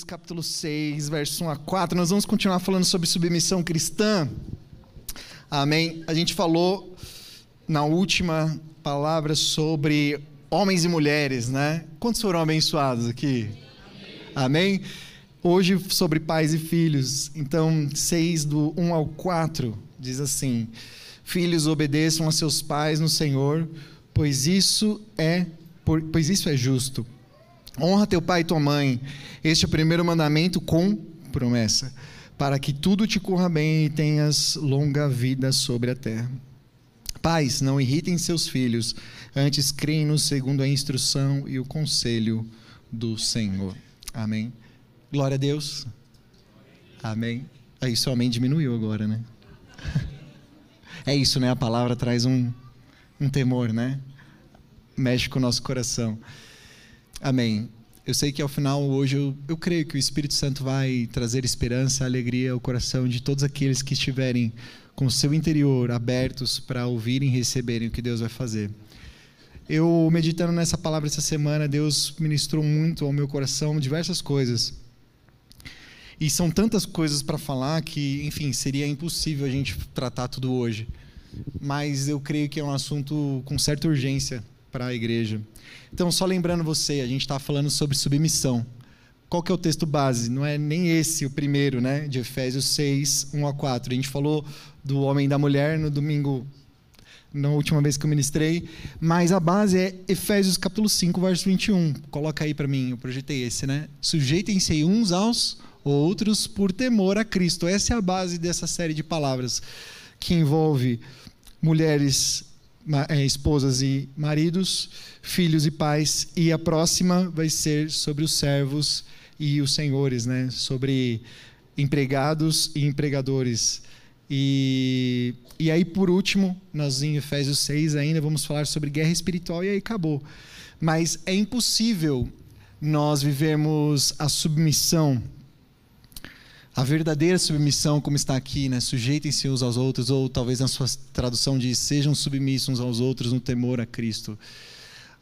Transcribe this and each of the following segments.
Efésios capítulo 6, verso 1 a 4. Nós vamos continuar falando sobre submissão cristã. Amém. A gente falou na última palavra sobre homens e mulheres, né? Quantos foram abençoados aqui? Amém. Hoje sobre pais e filhos. Então, 6 do 1 ao 4 diz assim: Filhos, obedeçam a seus pais no Senhor, pois isso é pois isso é justo. Honra teu pai e tua mãe. Este é o primeiro mandamento com promessa, para que tudo te corra bem e tenhas longa vida sobre a terra. Pais, não irritem seus filhos, antes creem-nos segundo a instrução e o conselho do Senhor. Amém. Glória a Deus. Amém. Aí, seu amém diminuiu agora, né? É isso, né? A palavra traz um, um temor, né? Mexe com o nosso coração. Amém. Eu sei que ao final, hoje, eu, eu creio que o Espírito Santo vai trazer esperança, alegria ao coração de todos aqueles que estiverem com o seu interior abertos para ouvirem e receberem o que Deus vai fazer. Eu, meditando nessa palavra essa semana, Deus ministrou muito ao meu coração diversas coisas. E são tantas coisas para falar que, enfim, seria impossível a gente tratar tudo hoje. Mas eu creio que é um assunto com certa urgência para a igreja. Então, só lembrando você, a gente está falando sobre submissão. Qual que é o texto base? Não é nem esse o primeiro, né? De Efésios 6, 1 a 4. A gente falou do homem e da mulher no domingo, na última vez que eu ministrei. Mas a base é Efésios capítulo 5, verso 21. Coloca aí para mim, eu projetei esse, né? Sujeitem-se uns aos outros por temor a Cristo. Essa é a base dessa série de palavras que envolve mulheres, esposas e maridos, filhos e pais, e a próxima vai ser sobre os servos e os senhores, né? Sobre empregados e empregadores. E, e aí, por último, nós em Efésios 6 ainda vamos falar sobre guerra espiritual e aí acabou. Mas é impossível nós vivermos a submissão a verdadeira submissão, como está aqui, né? sujeitem-se uns aos outros, ou talvez na sua tradução diz, sejam submissos uns aos outros no temor a Cristo,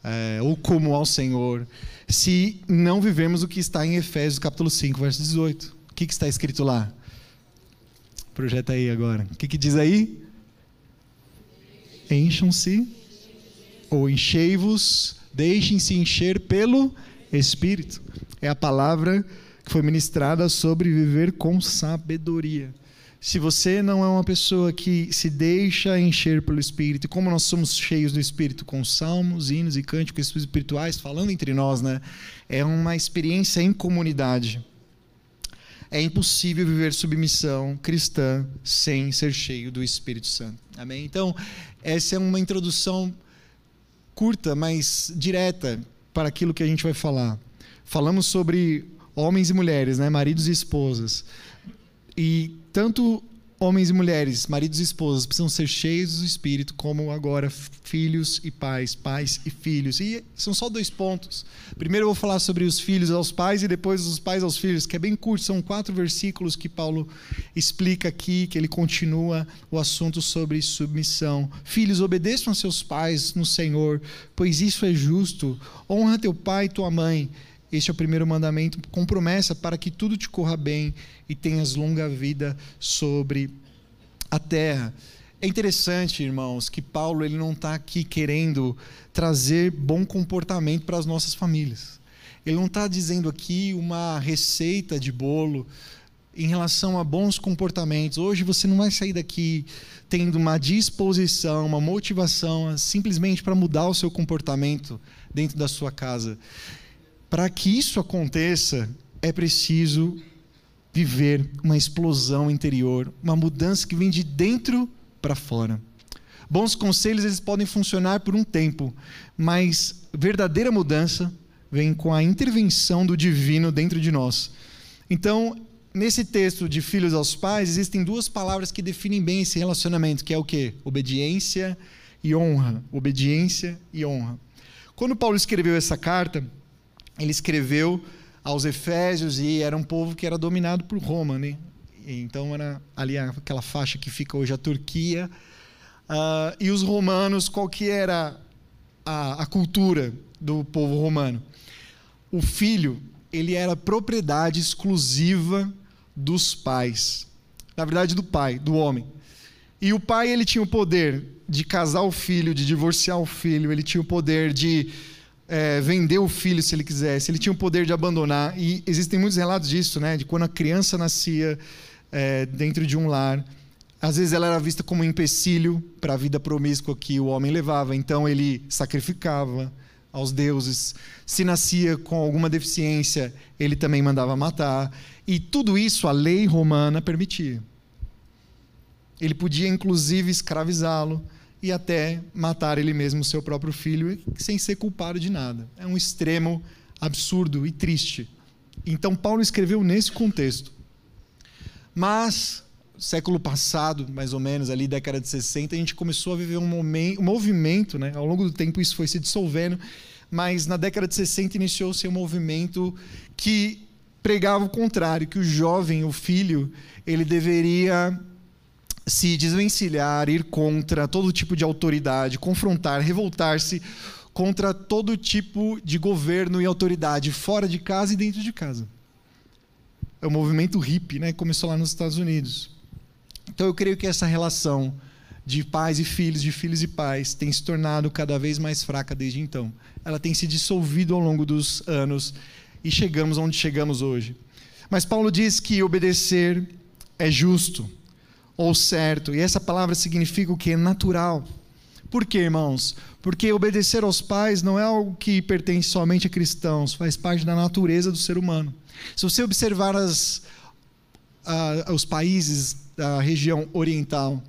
é, ou como ao Senhor, se não vivemos o que está em Efésios capítulo 5, verso 18. O que, que está escrito lá? Projeta aí agora. O que, que diz aí? Encham-se, ou enchei-vos, deixem-se encher pelo Espírito. É a palavra que foi ministrada sobre viver com sabedoria. Se você não é uma pessoa que se deixa encher pelo Espírito, como nós somos cheios do Espírito, com salmos, hinos e cânticos espirituais, falando entre nós, né? É uma experiência em comunidade. É impossível viver submissão cristã sem ser cheio do Espírito Santo. Amém? Então, essa é uma introdução curta, mas direta para aquilo que a gente vai falar. Falamos sobre homens e mulheres, né? maridos e esposas. E tanto homens e mulheres, maridos e esposas, precisam ser cheios do Espírito, como agora filhos e pais, pais e filhos. E são só dois pontos. Primeiro eu vou falar sobre os filhos aos pais e depois os pais aos filhos, que é bem curto, são quatro versículos que Paulo explica aqui, que ele continua o assunto sobre submissão. Filhos, obedeçam a seus pais no Senhor, pois isso é justo. Honra teu pai e tua mãe este é o primeiro mandamento com promessa para que tudo te corra bem e tenhas longa vida sobre a terra. É interessante, irmãos, que Paulo ele não está aqui querendo trazer bom comportamento para as nossas famílias. Ele não está dizendo aqui uma receita de bolo em relação a bons comportamentos. Hoje você não vai sair daqui tendo uma disposição, uma motivação simplesmente para mudar o seu comportamento dentro da sua casa. Para que isso aconteça, é preciso viver uma explosão interior, uma mudança que vem de dentro para fora. Bons conselhos eles podem funcionar por um tempo, mas verdadeira mudança vem com a intervenção do divino dentro de nós. Então, nesse texto de filhos aos pais, existem duas palavras que definem bem esse relacionamento, que é o quê? Obediência e honra. Obediência e honra. Quando Paulo escreveu essa carta, ele escreveu aos Efésios e era um povo que era dominado por Roma, né? Então era ali aquela faixa que fica hoje a Turquia. Uh, e os romanos, qual que era a, a cultura do povo romano? O filho, ele era propriedade exclusiva dos pais. Na verdade, do pai, do homem. E o pai, ele tinha o poder de casar o filho, de divorciar o filho, ele tinha o poder de é, vender o filho se ele quisesse, ele tinha o poder de abandonar. E existem muitos relatos disso, né? De quando a criança nascia é, dentro de um lar, às vezes ela era vista como um empecilho para a vida promíscua que o homem levava, então ele sacrificava aos deuses. Se nascia com alguma deficiência, ele também mandava matar. E tudo isso a lei romana permitia. Ele podia, inclusive, escravizá-lo e até matar ele mesmo, seu próprio filho, sem ser culpado de nada. É um extremo absurdo e triste. Então, Paulo escreveu nesse contexto. Mas, século passado, mais ou menos, ali, década de 60, a gente começou a viver um, momento, um movimento, né? ao longo do tempo isso foi se dissolvendo, mas na década de 60 iniciou-se um movimento que pregava o contrário, que o jovem, o filho, ele deveria se desvencilhar, ir contra todo tipo de autoridade, confrontar, revoltar-se contra todo tipo de governo e autoridade, fora de casa e dentro de casa. É o movimento hippie, né? Começou lá nos Estados Unidos. Então eu creio que essa relação de pais e filhos, de filhos e pais, tem se tornado cada vez mais fraca desde então. Ela tem se dissolvido ao longo dos anos e chegamos onde chegamos hoje. Mas Paulo diz que obedecer é justo ou certo. E essa palavra significa o que? Natural. Por quê, irmãos? Porque obedecer aos pais não é algo que pertence somente a cristãos, faz parte da natureza do ser humano. Se você observar as, os países da região oriental,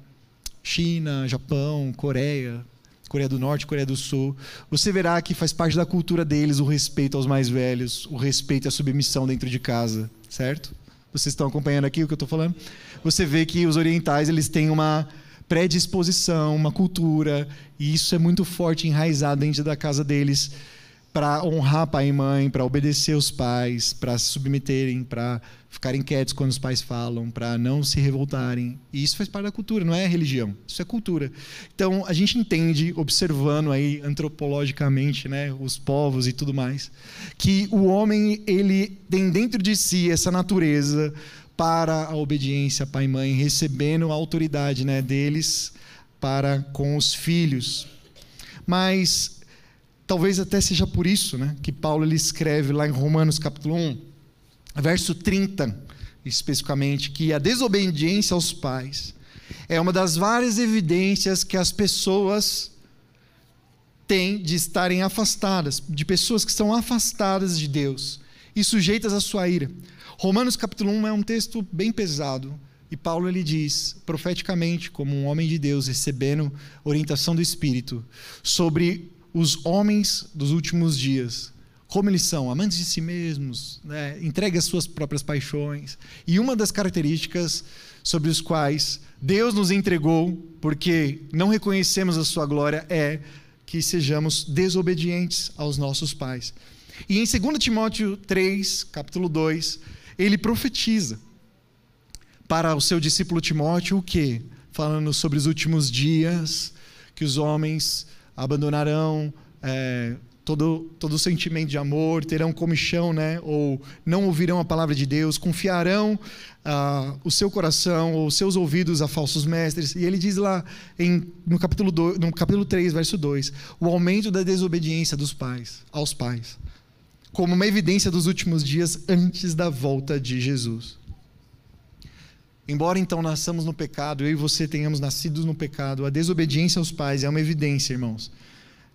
China, Japão, Coreia, Coreia do Norte, Coreia do Sul, você verá que faz parte da cultura deles o respeito aos mais velhos, o respeito e a submissão dentro de casa, certo? Vocês estão acompanhando aqui o que eu estou falando? Você vê que os orientais eles têm uma predisposição, uma cultura, e isso é muito forte, enraizado dentro da casa deles, para honrar pai e mãe, para obedecer os pais, para se submeterem, para ficarem quietos quando os pais falam, para não se revoltarem. E isso faz parte da cultura, não é religião, isso é cultura. Então, a gente entende, observando aí antropologicamente, né, os povos e tudo mais, que o homem ele tem dentro de si essa natureza para a obediência pai e mãe, recebendo a autoridade, né, deles para com os filhos. Mas talvez até seja por isso, né, que Paulo ele escreve lá em Romanos capítulo 1, verso 30, especificamente, que a desobediência aos pais é uma das várias evidências que as pessoas têm de estarem afastadas, de pessoas que estão afastadas de Deus e sujeitas à sua ira. Romanos capítulo 1 é um texto bem pesado, e Paulo ele diz, profeticamente, como um homem de Deus, recebendo orientação do Espírito, sobre os homens dos últimos dias, como eles são, amantes de si mesmos, né? entregue as suas próprias paixões. E uma das características sobre os quais Deus nos entregou, porque não reconhecemos a sua glória, é que sejamos desobedientes aos nossos pais. E em 2 Timóteo 3, capítulo 2, ele profetiza para o seu discípulo Timóteo o quê? Falando sobre os últimos dias, que os homens abandonarão é, todo, todo sentimento de amor, terão comichão, né? ou não ouvirão a palavra de Deus, confiarão ah, o seu coração ou seus ouvidos a falsos mestres. E ele diz lá em, no, capítulo 2, no capítulo 3, verso 2, o aumento da desobediência dos pais aos pais, como uma evidência dos últimos dias antes da volta de Jesus. Embora então nasçamos no pecado, eu e você tenhamos nascido no pecado, a desobediência aos pais é uma evidência, irmãos,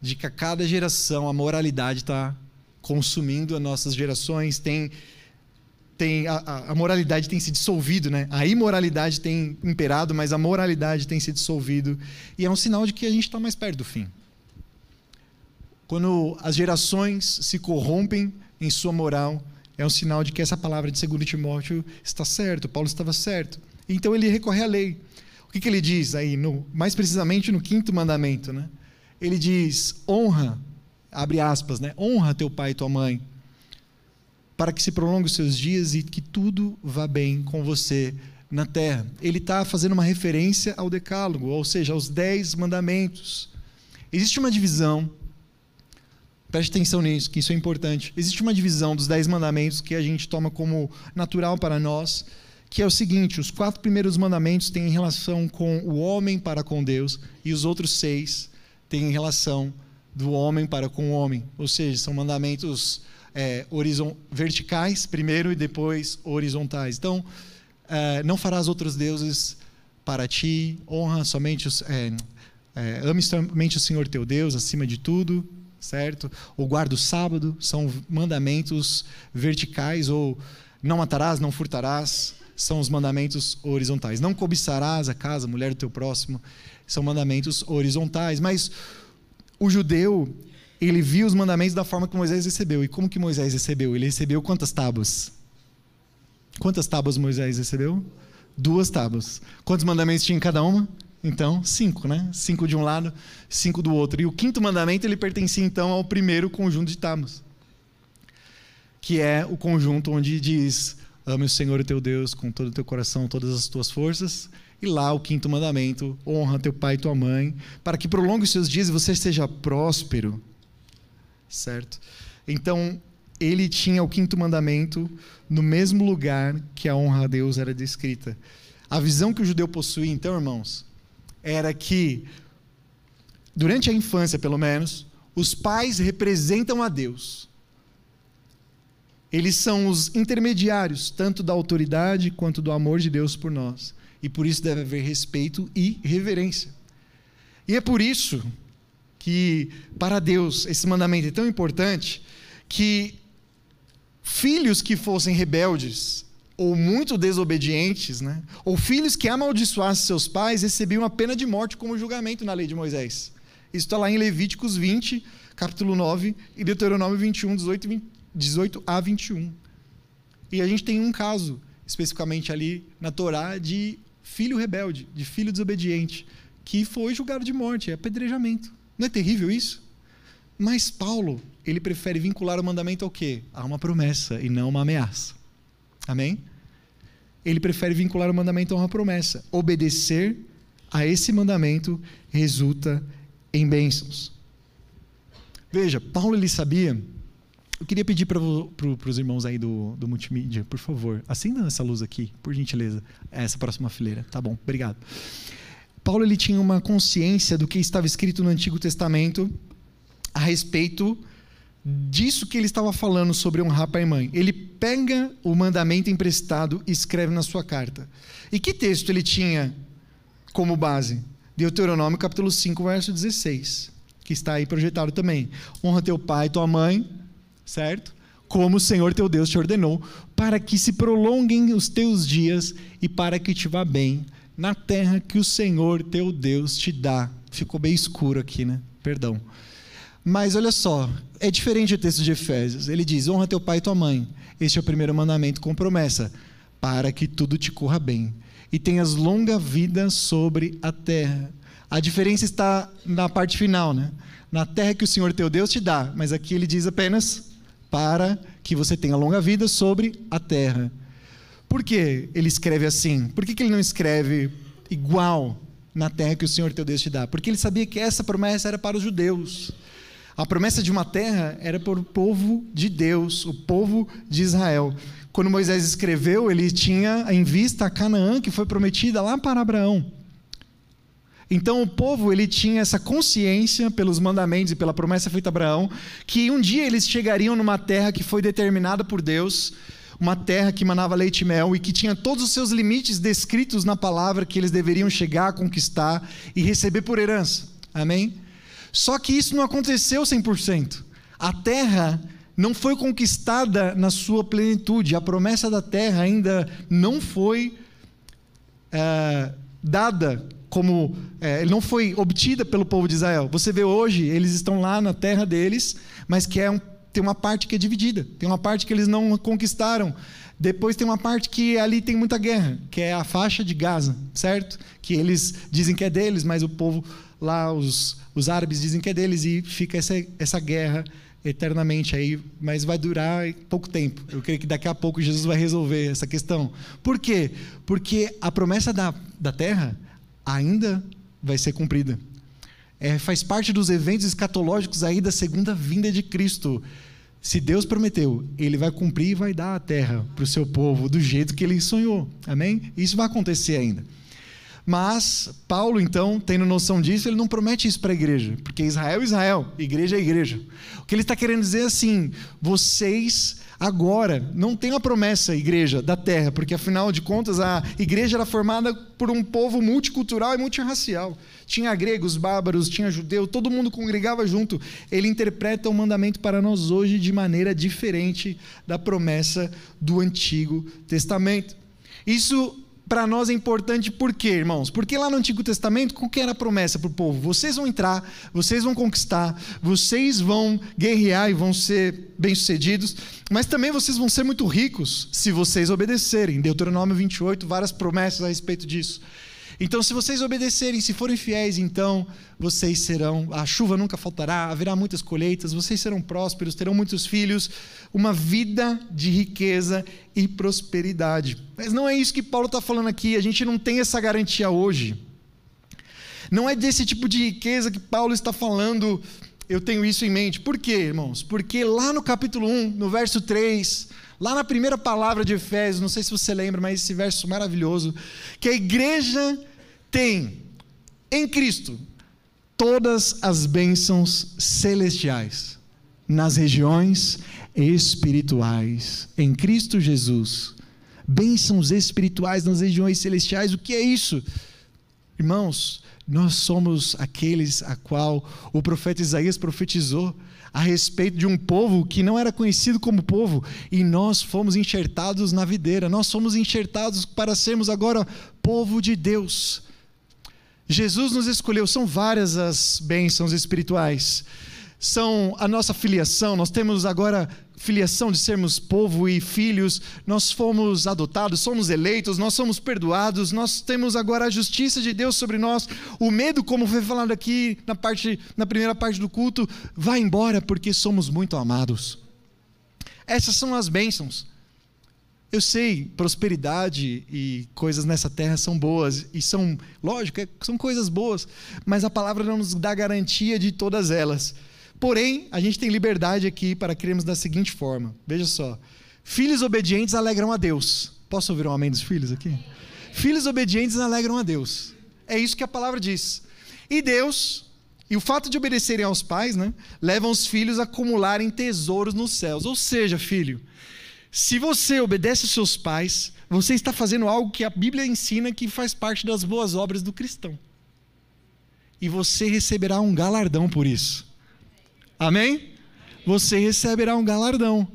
de que a cada geração a moralidade está consumindo as nossas gerações, tem, tem a, a, moralidade tem se dissolvido, né? A imoralidade tem imperado, mas a moralidade tem se dissolvido e é um sinal de que a gente está mais perto do fim. Quando as gerações se corrompem em sua moral, é um sinal de que essa palavra de 2 Timóteo está certo, Paulo estava certo. Então ele recorre à lei. O que, que ele diz aí, no, mais precisamente no quinto mandamento? Né? Ele diz: honra, abre aspas, né? honra teu pai e tua mãe, para que se prolongue os seus dias e que tudo vá bem com você na terra. Ele está fazendo uma referência ao decálogo, ou seja, aos dez mandamentos. Existe uma divisão Preste atenção nisso, que isso é importante. Existe uma divisão dos dez mandamentos que a gente toma como natural para nós, que é o seguinte: os quatro primeiros mandamentos têm relação com o homem para com Deus, e os outros seis têm relação do homem para com o homem. Ou seja, são mandamentos é, verticais primeiro e depois horizontais. Então, é, não farás outros deuses para ti, honra somente os, é, é, ame somente o Senhor teu Deus acima de tudo, certo? Ou guarda o sábado, são mandamentos verticais, ou não matarás, não furtarás, são os mandamentos horizontais. Não cobiçarás a casa, a mulher do teu próximo, são mandamentos horizontais. Mas o judeu, ele viu os mandamentos da forma que Moisés recebeu. E como que Moisés recebeu? Ele recebeu quantas tábuas? Quantas tábuas Moisés recebeu? Duas tábuas. Quantos mandamentos tinha em cada uma? Então, cinco, né? Cinco de um lado, cinco do outro. E o quinto mandamento ele pertencia então ao primeiro conjunto de tábuas, que é o conjunto onde diz: ame o Senhor teu Deus com todo o teu coração, todas as tuas forças. E lá o quinto mandamento: honra teu pai e tua mãe, para que prolongue os seus dias e você seja próspero. Certo? Então, ele tinha o quinto mandamento no mesmo lugar que a honra a Deus era descrita. A visão que o judeu possuía, então, irmãos, era que, durante a infância pelo menos, os pais representam a Deus. Eles são os intermediários, tanto da autoridade quanto do amor de Deus por nós. E por isso deve haver respeito e reverência. E é por isso que, para Deus, esse mandamento é tão importante que filhos que fossem rebeldes ou muito desobedientes, né? ou filhos que amaldiçoassem seus pais, recebiam a pena de morte como julgamento na lei de Moisés. Isso está lá em Levíticos 20, capítulo 9, e Deuteronômio 21, 18, 20, 18 a 21. E a gente tem um caso, especificamente ali na Torá, de filho rebelde, de filho desobediente, que foi julgado de morte, é apedrejamento. Não é terrível isso? Mas Paulo, ele prefere vincular o mandamento ao quê? A uma promessa e não uma ameaça. Amém? Ele prefere vincular o mandamento a uma promessa. Obedecer a esse mandamento resulta em bênçãos. Veja, Paulo ele sabia. Eu queria pedir para pro, os irmãos aí do, do multimídia, por favor, acenda essa luz aqui, por gentileza. Essa próxima fileira. Tá bom, obrigado. Paulo ele tinha uma consciência do que estava escrito no Antigo Testamento a respeito disso que ele estava falando sobre honrar pai e mãe. Ele pega o mandamento emprestado e escreve na sua carta. E que texto ele tinha como base? Deuteronômio capítulo 5, verso 16, que está aí projetado também. Honra teu pai e tua mãe, certo? Como o Senhor teu Deus te ordenou, para que se prolonguem os teus dias e para que te vá bem na terra que o Senhor teu Deus te dá. Ficou bem escuro aqui, né? Perdão. Mas olha só, é diferente o texto de Efésios. Ele diz: honra teu pai e tua mãe. Este é o primeiro mandamento com promessa, para que tudo te corra bem e tenhas longa vida sobre a terra. A diferença está na parte final, né? Na terra que o Senhor teu Deus te dá, mas aqui ele diz apenas para que você tenha longa vida sobre a terra. Por que ele escreve assim? Por que, que ele não escreve igual na terra que o Senhor teu Deus te dá? Porque ele sabia que essa promessa era para os judeus. A promessa de uma terra era para o povo de Deus, o povo de Israel. Quando Moisés escreveu, ele tinha em vista a Canaã que foi prometida lá para Abraão. Então o povo ele tinha essa consciência pelos mandamentos e pela promessa feita a Abraão que um dia eles chegariam numa terra que foi determinada por Deus, uma terra que manava leite e mel e que tinha todos os seus limites descritos na palavra que eles deveriam chegar, conquistar e receber por herança. Amém? Só que isso não aconteceu 100%. A terra não foi conquistada na sua plenitude. A promessa da terra ainda não foi é, dada como é, não foi obtida pelo povo de Israel. Você vê hoje, eles estão lá na terra deles, mas que é um, tem uma parte que é dividida, tem uma parte que eles não conquistaram. Depois tem uma parte que ali tem muita guerra, que é a faixa de Gaza, certo? Que eles dizem que é deles, mas o povo lá, os, os árabes dizem que é deles e fica essa, essa guerra eternamente aí, mas vai durar pouco tempo. Eu creio que daqui a pouco Jesus vai resolver essa questão. Por quê? Porque a promessa da, da terra ainda vai ser cumprida. É, faz parte dos eventos escatológicos aí da segunda vinda de Cristo. Se Deus prometeu, Ele vai cumprir e vai dar a terra para o seu povo do jeito que Ele sonhou. Amém? Isso vai acontecer ainda. Mas Paulo, então, tendo noção disso, ele não promete isso para a igreja, porque Israel é Israel, igreja é igreja. O que ele está querendo dizer é assim: vocês agora não têm a promessa, igreja, da terra, porque afinal de contas a igreja era formada por um povo multicultural e multirracial. Tinha gregos, bárbaros, tinha judeu, todo mundo congregava junto. Ele interpreta o mandamento para nós hoje de maneira diferente da promessa do Antigo Testamento. Isso para nós é importante por quê, irmãos? Porque lá no Antigo Testamento, qual que era a promessa para o povo? Vocês vão entrar, vocês vão conquistar, vocês vão guerrear e vão ser bem-sucedidos, mas também vocês vão ser muito ricos se vocês obedecerem. Deuteronômio 28, várias promessas a respeito disso. Então, se vocês obedecerem, se forem fiéis, então vocês serão, a chuva nunca faltará, haverá muitas colheitas, vocês serão prósperos, terão muitos filhos, uma vida de riqueza e prosperidade. Mas não é isso que Paulo está falando aqui, a gente não tem essa garantia hoje. Não é desse tipo de riqueza que Paulo está falando, eu tenho isso em mente. Por quê, irmãos? Porque lá no capítulo 1, no verso 3, Lá na primeira palavra de Efésios, não sei se você lembra, mas esse verso maravilhoso, que a igreja tem em Cristo todas as bênçãos celestiais nas regiões espirituais em Cristo Jesus. Bênçãos espirituais nas regiões celestiais, o que é isso? Irmãos, nós somos aqueles a qual o profeta Isaías profetizou a respeito de um povo que não era conhecido como povo, e nós fomos enxertados na videira, nós fomos enxertados para sermos agora povo de Deus. Jesus nos escolheu, são várias as bênçãos espirituais são a nossa filiação. Nós temos agora filiação de sermos povo e filhos. Nós fomos adotados, somos eleitos, nós somos perdoados. Nós temos agora a justiça de Deus sobre nós. O medo, como foi falado aqui na parte na primeira parte do culto, vai embora porque somos muito amados. Essas são as bênçãos. Eu sei, prosperidade e coisas nessa terra são boas e são, lógico, é, são coisas boas, mas a palavra não nos dá garantia de todas elas. Porém, a gente tem liberdade aqui para crermos da seguinte forma: veja só. Filhos obedientes alegram a Deus. Posso ouvir um amém dos filhos aqui? Filhos obedientes alegram a Deus. É isso que a palavra diz. E Deus, e o fato de obedecerem aos pais, né, levam os filhos a acumularem tesouros nos céus. Ou seja, filho, se você obedece aos seus pais, você está fazendo algo que a Bíblia ensina que faz parte das boas obras do cristão. E você receberá um galardão por isso. Amém? Você receberá um galardão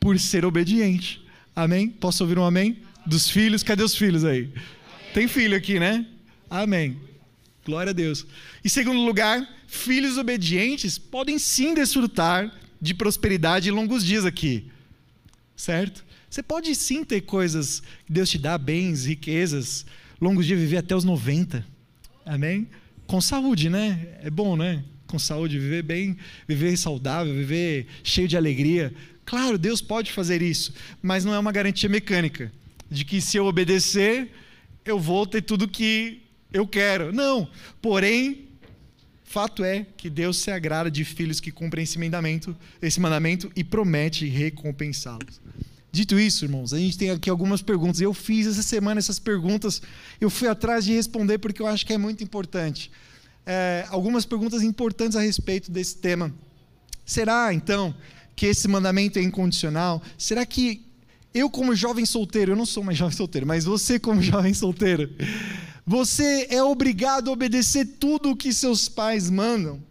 por ser obediente. Amém? Posso ouvir um amém? Dos filhos, cadê os filhos aí? Tem filho aqui, né? Amém. Glória a Deus. Em segundo lugar, filhos obedientes podem sim desfrutar de prosperidade e longos dias aqui. Certo? Você pode sim ter coisas que Deus te dá, bens, riquezas, longos dias, viver até os 90. Amém? Com saúde, né? É bom, né? Com saúde, viver bem, viver saudável, viver cheio de alegria. Claro, Deus pode fazer isso, mas não é uma garantia mecânica de que se eu obedecer, eu vou ter tudo que eu quero. Não. Porém, fato é que Deus se agrada de filhos que cumprem esse mandamento, esse mandamento e promete recompensá-los. Dito isso, irmãos, a gente tem aqui algumas perguntas. Eu fiz essa semana essas perguntas, eu fui atrás de responder porque eu acho que é muito importante é, algumas perguntas importantes a respeito desse tema. Será, então, que esse mandamento é incondicional? Será que eu, como jovem solteiro, eu não sou mais jovem solteiro, mas você, como jovem solteiro, você é obrigado a obedecer tudo o que seus pais mandam?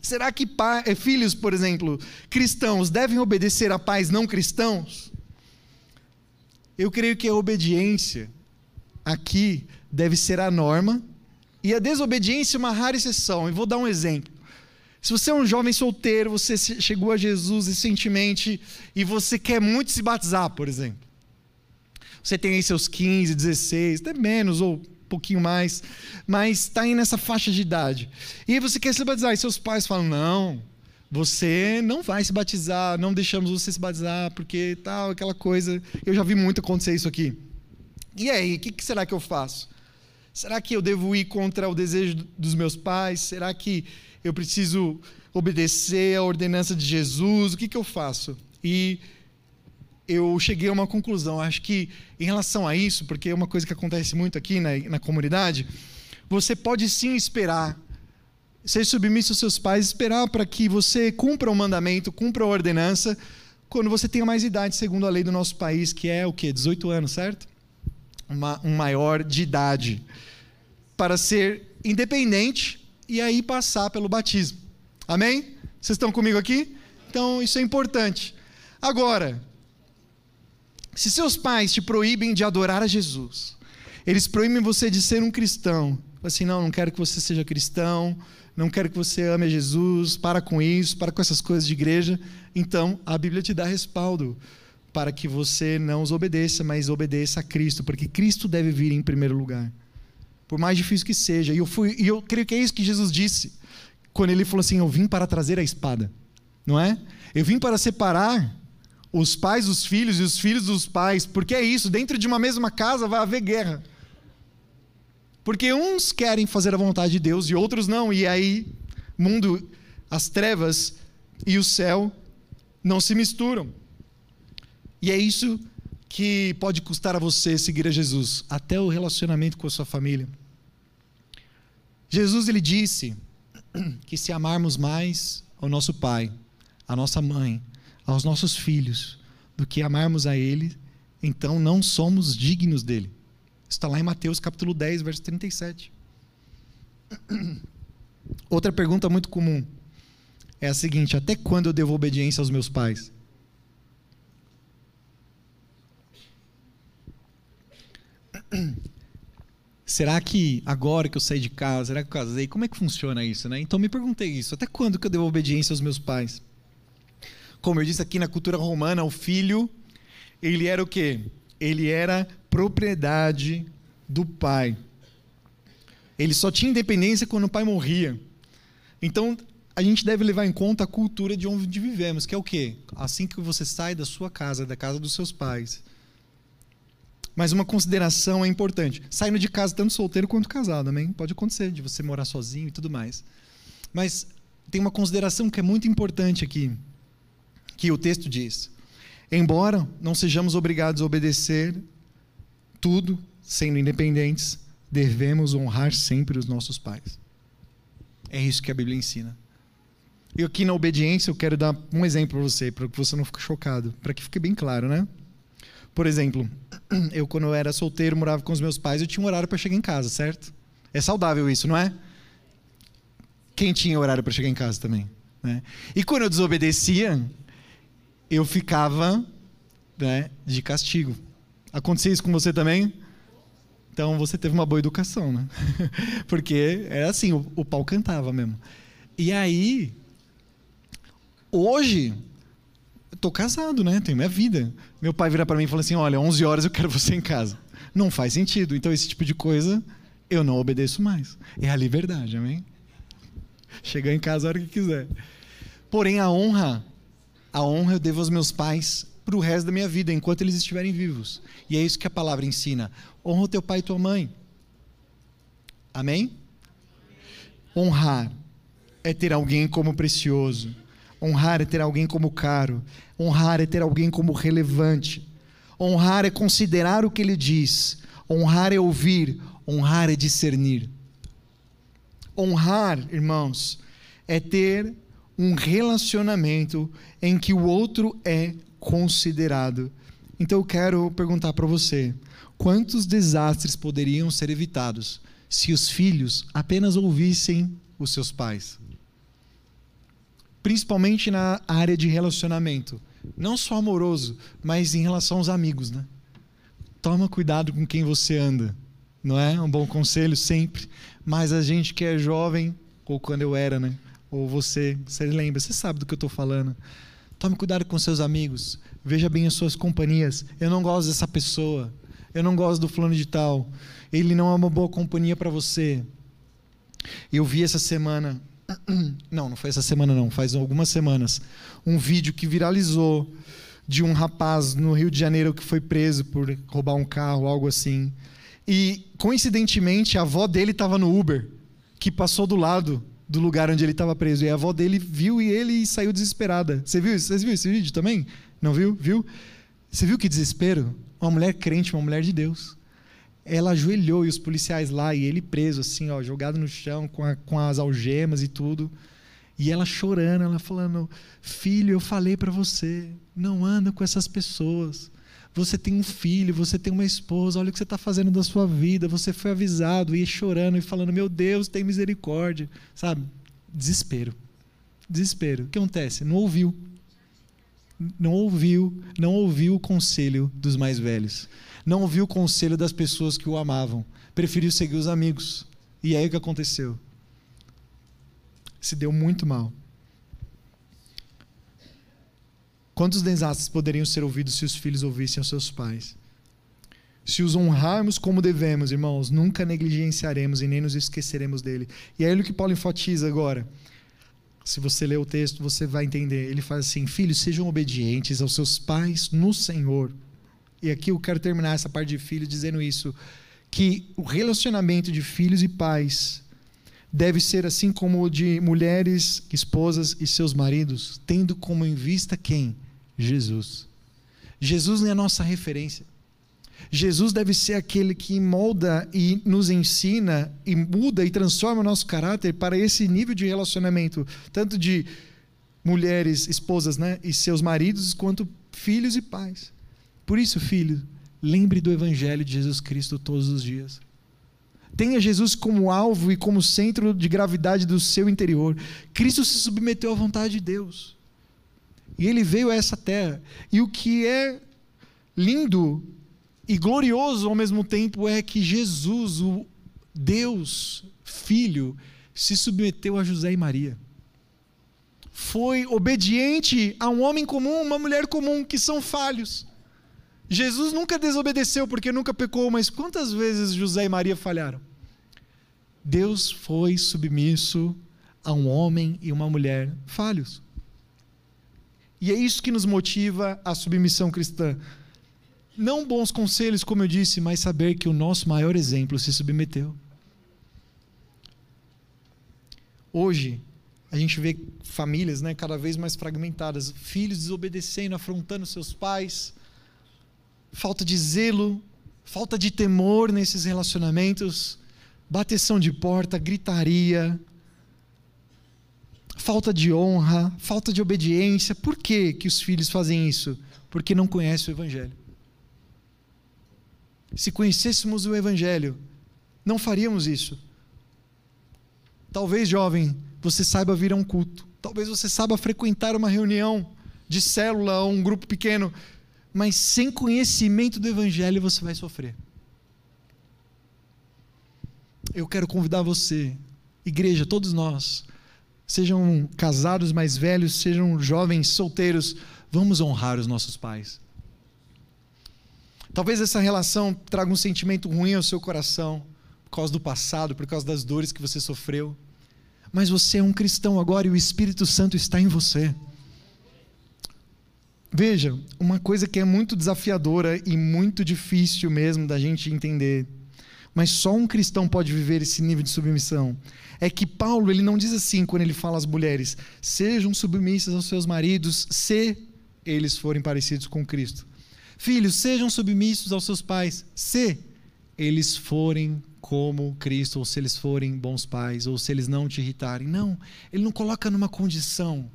Será que eh, filhos, por exemplo, cristãos, devem obedecer a pais não cristãos? Eu creio que a obediência aqui deve ser a norma E a desobediência é uma rara exceção. E vou dar um exemplo. Se você é um jovem solteiro, você chegou a Jesus recentemente e você quer muito se batizar, por exemplo. Você tem aí seus 15, 16, até menos, ou um pouquinho mais, mas está aí nessa faixa de idade. E aí você quer se batizar, e seus pais falam: não, você não vai se batizar, não deixamos você se batizar, porque tal, aquela coisa. Eu já vi muito acontecer isso aqui. E aí, o que, que será que eu faço? Será que eu devo ir contra o desejo dos meus pais? Será que eu preciso obedecer à ordenança de Jesus? O que, que eu faço? E eu cheguei a uma conclusão. Acho que em relação a isso, porque é uma coisa que acontece muito aqui na, na comunidade, você pode sim esperar ser submisso aos seus pais, esperar para que você cumpra o mandamento, cumpra a ordenança, quando você tenha mais idade, segundo a lei do nosso país, que é o quê? 18 anos, certo? Uma, um maior de idade. Para ser independente e aí passar pelo batismo. Amém? Vocês estão comigo aqui? Então, isso é importante. Agora, se seus pais te proíbem de adorar a Jesus, eles proíbem você de ser um cristão, assim, não, não quero que você seja cristão, não quero que você ame a Jesus, para com isso, para com essas coisas de igreja. Então, a Bíblia te dá respaldo para que você não os obedeça, mas obedeça a Cristo, porque Cristo deve vir em primeiro lugar. Por mais difícil que seja. E eu, fui, e eu creio que é isso que Jesus disse, quando ele falou assim: Eu vim para trazer a espada. Não é? Eu vim para separar os pais dos filhos e os filhos dos pais, porque é isso, dentro de uma mesma casa vai haver guerra. Porque uns querem fazer a vontade de Deus e outros não. E aí, mundo, as trevas e o céu não se misturam. E é isso que pode custar a você seguir a Jesus, até o relacionamento com a sua família. Jesus ele disse que se amarmos mais ao nosso pai, à nossa mãe, aos nossos filhos, do que amarmos a ele, então não somos dignos dele. Está lá em Mateus capítulo 10, verso 37. Outra pergunta muito comum é a seguinte: até quando eu devo obediência aos meus pais? Será que agora que eu saí de casa, será que eu casei, como é que funciona isso, né? Então me perguntei isso, até quando que eu devo obediência aos meus pais? Como eu disse aqui na cultura romana, o filho, ele era o quê? Ele era propriedade do pai. Ele só tinha independência quando o pai morria. Então, a gente deve levar em conta a cultura de onde vivemos, que é o quê? Assim que você sai da sua casa, da casa dos seus pais. Mas uma consideração é importante. Saindo de casa tanto solteiro quanto casado, também pode acontecer de você morar sozinho e tudo mais. Mas tem uma consideração que é muito importante aqui, que o texto diz: embora não sejamos obrigados a obedecer tudo, sendo independentes, devemos honrar sempre os nossos pais. É isso que a Bíblia ensina. E aqui na obediência eu quero dar um exemplo para você, para que você não fique chocado, para que fique bem claro, né? Por exemplo, eu quando eu era solteiro, morava com os meus pais, eu tinha um horário para chegar em casa, certo? É saudável isso, não é? Quem tinha horário para chegar em casa também? Né? E quando eu desobedecia, eu ficava né, de castigo. Acontecia isso com você também? Então você teve uma boa educação, né? Porque era assim, o, o pau cantava mesmo. E aí, hoje, tô casado, né? Tenho minha vida. Meu pai vira para mim e fala assim: olha, 11 horas eu quero você em casa. Não faz sentido. Então, esse tipo de coisa, eu não obedeço mais. É a liberdade, amém? Chegar em casa a hora que quiser. Porém, a honra, a honra eu devo aos meus pais para o resto da minha vida, enquanto eles estiverem vivos. E é isso que a palavra ensina. Honra o teu pai e tua mãe. Amém? Honrar é ter alguém como precioso. Honrar é ter alguém como caro. Honrar é ter alguém como relevante. Honrar é considerar o que ele diz. Honrar é ouvir. Honrar é discernir. Honrar, irmãos, é ter um relacionamento em que o outro é considerado. Então eu quero perguntar para você: quantos desastres poderiam ser evitados se os filhos apenas ouvissem os seus pais? Principalmente na área de relacionamento, não só amoroso, mas em relação aos amigos, né? Toma cuidado com quem você anda, não é? Um bom conselho sempre. Mas a gente que é jovem, ou quando eu era, né? Ou você, você lembra, você sabe do que eu estou falando. Tome cuidado com seus amigos. Veja bem as suas companhias. Eu não gosto dessa pessoa. Eu não gosto do fulano de tal. Ele não é uma boa companhia para você. Eu vi essa semana, não, não foi essa semana não, faz algumas semanas, um vídeo que viralizou de um rapaz no Rio de Janeiro que foi preso por roubar um carro, algo assim. E coincidentemente a avó dele estava no Uber, que passou do lado do lugar onde ele estava preso. E a avó dele viu e ele saiu desesperada. Você viu, você viu esse vídeo também? Não viu? Viu? Você viu que desespero? Uma mulher crente, uma mulher de Deus ela ajoelhou e os policiais lá, e ele preso, assim, ó, jogado no chão, com, a, com as algemas e tudo. E ela chorando, ela falando: Filho, eu falei para você, não anda com essas pessoas. Você tem um filho, você tem uma esposa, olha o que você está fazendo da sua vida. Você foi avisado, e chorando e falando: Meu Deus, tem misericórdia. Sabe? Desespero. Desespero. O que acontece? Não ouviu. Não ouviu, não ouviu o conselho dos mais velhos não ouviu o conselho das pessoas que o amavam, preferiu seguir os amigos. E aí o que aconteceu? Se deu muito mal. Quantos desastres poderiam ser ouvidos se os filhos ouvissem os seus pais? Se os honrarmos como devemos, irmãos, nunca negligenciaremos e nem nos esqueceremos dele. E é ele que Paulo enfatiza agora. Se você ler o texto, você vai entender. Ele faz assim: Filhos, sejam obedientes aos seus pais no Senhor e aqui eu quero terminar essa parte de filhos dizendo isso, que o relacionamento de filhos e pais deve ser assim como o de mulheres, esposas e seus maridos, tendo como em vista quem? Jesus. Jesus é a nossa referência. Jesus deve ser aquele que molda e nos ensina e muda e transforma o nosso caráter para esse nível de relacionamento, tanto de mulheres, esposas, né, e seus maridos, quanto filhos e pais. Por isso, filho, lembre do Evangelho de Jesus Cristo todos os dias. Tenha Jesus como alvo e como centro de gravidade do seu interior. Cristo se submeteu à vontade de Deus. E ele veio a essa terra. E o que é lindo e glorioso ao mesmo tempo é que Jesus, o Deus, Filho, se submeteu a José e Maria. Foi obediente a um homem comum, uma mulher comum, que são falhos. Jesus nunca desobedeceu porque nunca pecou, mas quantas vezes José e Maria falharam? Deus foi submisso a um homem e uma mulher falhos. E é isso que nos motiva a submissão cristã. Não bons conselhos, como eu disse, mas saber que o nosso maior exemplo se submeteu. Hoje, a gente vê famílias né, cada vez mais fragmentadas, filhos desobedecendo, afrontando seus pais, falta de zelo, falta de temor nesses relacionamentos, bateção de porta, gritaria, falta de honra, falta de obediência. Por que, que os filhos fazem isso? Porque não conhecem o Evangelho. Se conhecêssemos o Evangelho, não faríamos isso. Talvez, jovem, você saiba vir a um culto. Talvez você saiba frequentar uma reunião de célula ou um grupo pequeno mas sem conhecimento do Evangelho você vai sofrer. Eu quero convidar você, igreja, todos nós, sejam casados mais velhos, sejam jovens solteiros, vamos honrar os nossos pais. Talvez essa relação traga um sentimento ruim ao seu coração, por causa do passado, por causa das dores que você sofreu. Mas você é um cristão agora e o Espírito Santo está em você. Veja, uma coisa que é muito desafiadora e muito difícil mesmo da gente entender, mas só um cristão pode viver esse nível de submissão. É que Paulo ele não diz assim quando ele fala às mulheres: sejam submissas aos seus maridos, se eles forem parecidos com Cristo. Filhos, sejam submissos aos seus pais, se eles forem como Cristo, ou se eles forem bons pais, ou se eles não te irritarem. Não, ele não coloca numa condição.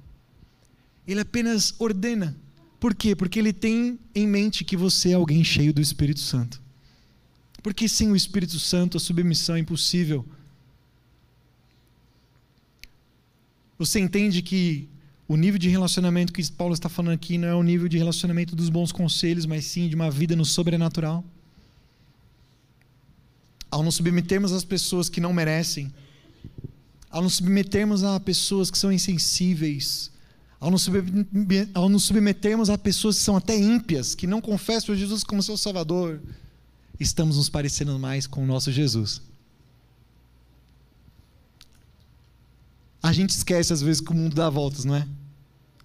Ele apenas ordena. Por quê? Porque ele tem em mente que você é alguém cheio do Espírito Santo. Porque sem o Espírito Santo a submissão é impossível. Você entende que o nível de relacionamento que Paulo está falando aqui não é o nível de relacionamento dos bons conselhos, mas sim de uma vida no sobrenatural? ao nos submetermos às pessoas que não merecem, ao nos submetermos a pessoas que são insensíveis, ao nos, submetermos a pessoas que são até ímpias, que não confessam Jesus como seu Salvador, estamos nos parecendo mais com o nosso Jesus. A gente esquece às vezes que o mundo dá voltas, não é?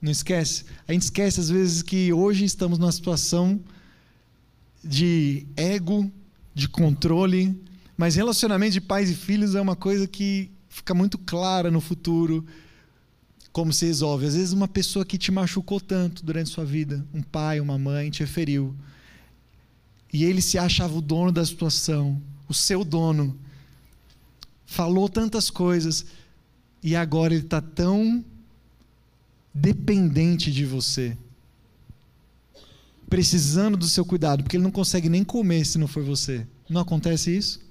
Não esquece? A gente esquece às vezes que hoje estamos numa situação de ego, de controle, mas relacionamento de pais e filhos é uma coisa que fica muito clara no futuro como se resolve. Às vezes uma pessoa que te machucou tanto durante sua vida, um pai, uma mãe, te feriu, e ele se achava o dono da situação, o seu dono, falou tantas coisas, e agora ele está tão dependente de você, precisando do seu cuidado, porque ele não consegue nem comer se não for você. Não acontece isso?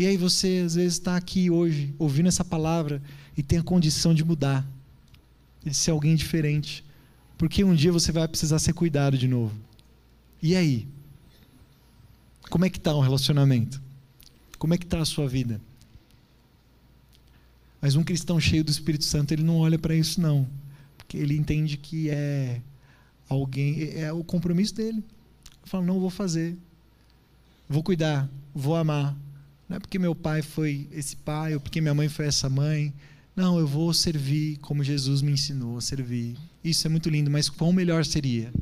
E aí você às vezes está aqui hoje, ouvindo essa palavra, e tem a condição de mudar, de ser alguém diferente. Porque um dia você vai precisar ser cuidado de novo. E aí? Como é que está o relacionamento? Como é que está a sua vida? Mas um cristão cheio do Espírito Santo, ele não olha para isso não. Porque ele entende que é alguém, é o compromisso dele. Ele fala, não vou fazer. Vou cuidar, vou amar, não é porque meu pai foi esse pai ou porque minha mãe foi essa mãe. Não, eu vou servir como Jesus me ensinou a servir. Isso é muito lindo, mas quão melhor seria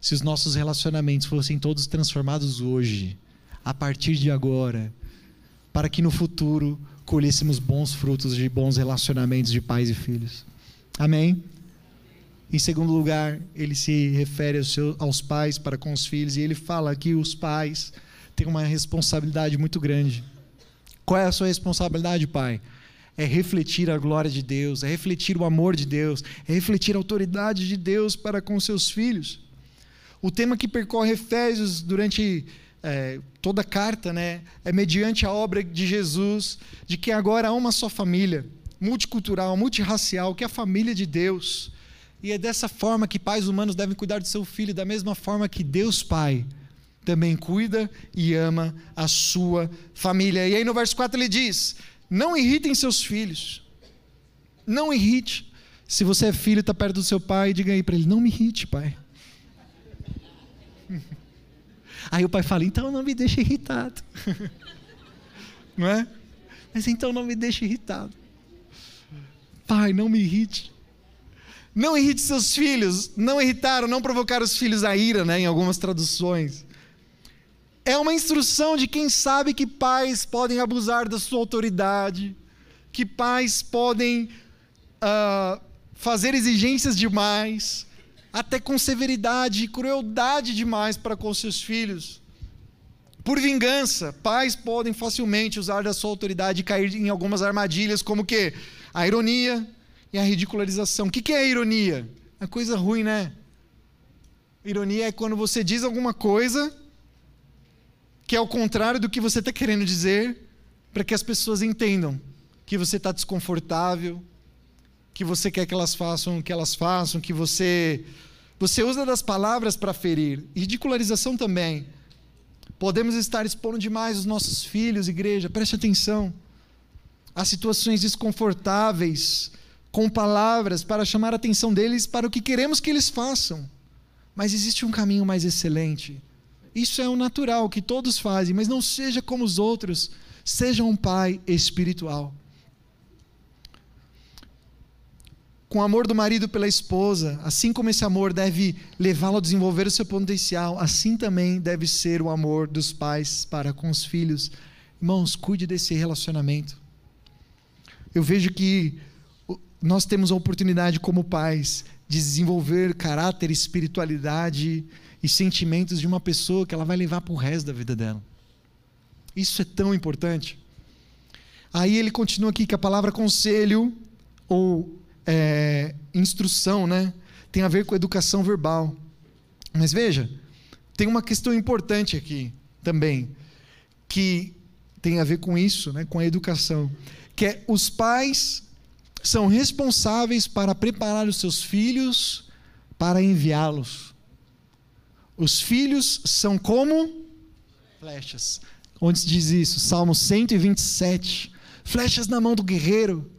se os nossos relacionamentos fossem todos transformados hoje, a partir de agora, para que no futuro colhêssemos bons frutos de bons relacionamentos de pais e filhos. Amém? Em segundo lugar, ele se refere aos, pais para com os filhos, e ele fala que os pais têm uma responsabilidade muito grande. Qual é a sua responsabilidade, pai? É refletir a glória de Deus, é refletir o amor de Deus, é refletir a autoridade de Deus para com seus filhos. O tema que percorre Efésios durante é, toda a carta né, é mediante a obra de Jesus, de que agora há uma só família, multicultural, multirracial, que é a família de Deus. E é dessa forma que pais humanos devem cuidar do seu filho, da mesma forma que Deus Pai também cuida e ama a sua família. E aí no verso 4 ele diz: Não irritem seus filhos. Não irrite. Se você é filho e está perto do seu pai, diga aí para ele: Não me irrite, pai. Aí o pai fala: Então não me deixe irritado. não é? Mas então não me deixe irritado. Pai, não me irrite. Não irrite seus filhos. Não irritaram, não provocaram os filhos a ira, né, em algumas traduções é uma instrução de quem sabe que pais podem abusar da sua autoridade, que pais podem uh, fazer exigências demais, até com severidade e crueldade demais para com seus filhos. Por vingança, pais podem facilmente usar da sua autoridade e cair em algumas armadilhas, como que a ironia e a ridicularização. O que é a ironia? É coisa ruim, né? Ironia é quando você diz alguma coisa que é o contrário do que você está querendo dizer, para que as pessoas entendam que você está desconfortável, que você quer que elas façam o que elas façam, que você você usa das palavras para ferir. Ridicularização também. Podemos estar expondo demais os nossos filhos, igreja, preste atenção. Há situações desconfortáveis com palavras para chamar a atenção deles para o que queremos que eles façam. Mas existe um caminho mais excelente isso é o natural que todos fazem, mas não seja como os outros. Seja um pai espiritual. Com o amor do marido pela esposa, assim como esse amor deve levá-lo a desenvolver o seu potencial, assim também deve ser o amor dos pais para com os filhos. Irmãos, cuide desse relacionamento. Eu vejo que nós temos a oportunidade, como pais, de desenvolver caráter, espiritualidade, e sentimentos de uma pessoa que ela vai levar para o resto da vida dela. Isso é tão importante. Aí ele continua aqui que a palavra conselho ou é, instrução, né, tem a ver com educação verbal. Mas veja, tem uma questão importante aqui também, que tem a ver com isso, né, com a educação, que é os pais são responsáveis para preparar os seus filhos para enviá-los os filhos são como flechas. onde se diz isso? Salmo 127. Flechas na mão do guerreiro.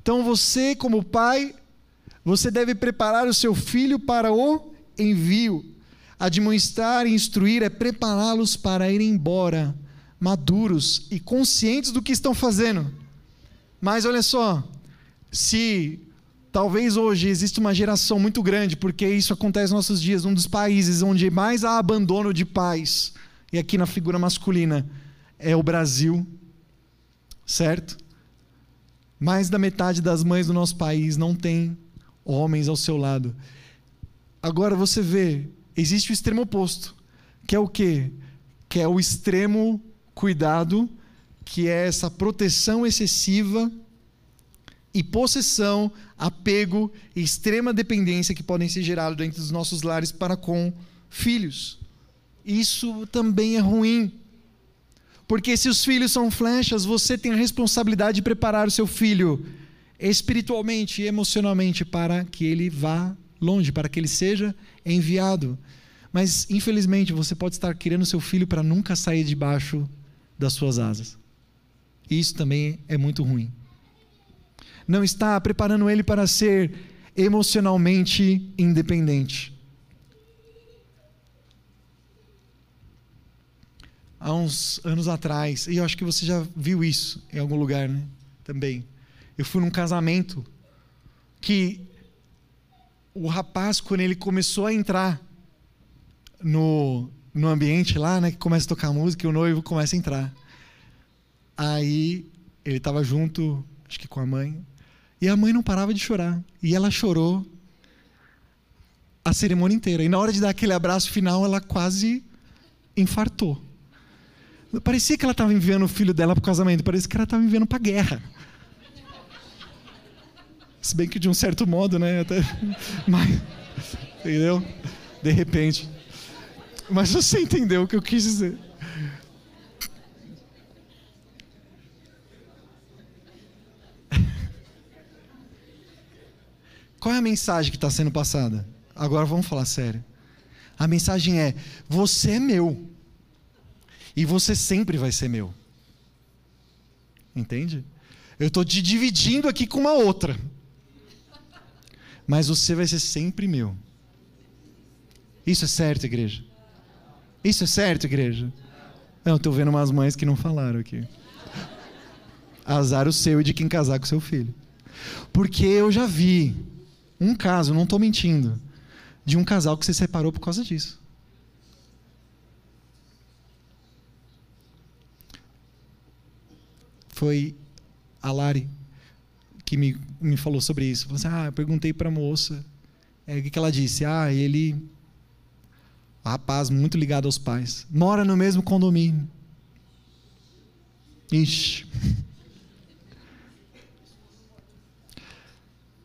Então você, como pai, você deve preparar o seu filho para o envio. Admoestar e instruir é prepará-los para ir embora, maduros e conscientes do que estão fazendo. Mas olha só, se talvez hoje exista uma geração muito grande, porque isso acontece nos nossos dias, um dos países onde mais há abandono de pais, e aqui na figura masculina, é o Brasil, certo? Mais da metade das mães do nosso país não tem homens ao seu lado. Agora você vê, existe o extremo oposto, que é o quê? Que é o extremo cuidado, que é essa proteção excessiva e possessão, apego e extrema dependência que podem ser gerados dentro dos nossos lares para com filhos. Isso também é ruim. Porque se os filhos são flechas, você tem a responsabilidade de preparar o seu filho espiritualmente e emocionalmente para que ele vá longe, para que ele seja enviado. Mas, infelizmente, você pode estar criando seu filho para nunca sair debaixo das suas asas. Isso também é muito ruim. Não está preparando ele para ser emocionalmente independente. Há uns anos atrás, e eu acho que você já viu isso em algum lugar, né? Também. Eu fui num casamento que o rapaz, quando ele começou a entrar no, no ambiente lá, né, que começa a tocar música e o noivo começa a entrar. Aí ele estava junto, acho que com a mãe, e a mãe não parava de chorar. E ela chorou a cerimônia inteira. E na hora de dar aquele abraço final, ela quase infartou. Parecia que ela estava enviando o filho dela para o casamento, parecia que ela estava enviando para a guerra. Se bem que de um certo modo, né? Até... Mas, entendeu? De repente. Mas você entendeu o que eu quis dizer. Qual é a mensagem que está sendo passada? Agora vamos falar sério. A mensagem é: você é meu. E você sempre vai ser meu. Entende? Eu estou te dividindo aqui com uma outra mas você vai ser sempre meu. Isso é certo, igreja? Isso é certo, igreja? Não, estou vendo umas mães que não falaram aqui. Azar o seu e de quem casar com seu filho. Porque eu já vi um caso, não estou mentindo, de um casal que se separou por causa disso. Foi a Lari que me, me falou sobre isso. Assim, ah, eu perguntei para a moça. É, o que, que ela disse? Ah, ele. Rapaz, muito ligado aos pais. Mora no mesmo condomínio. Ixi.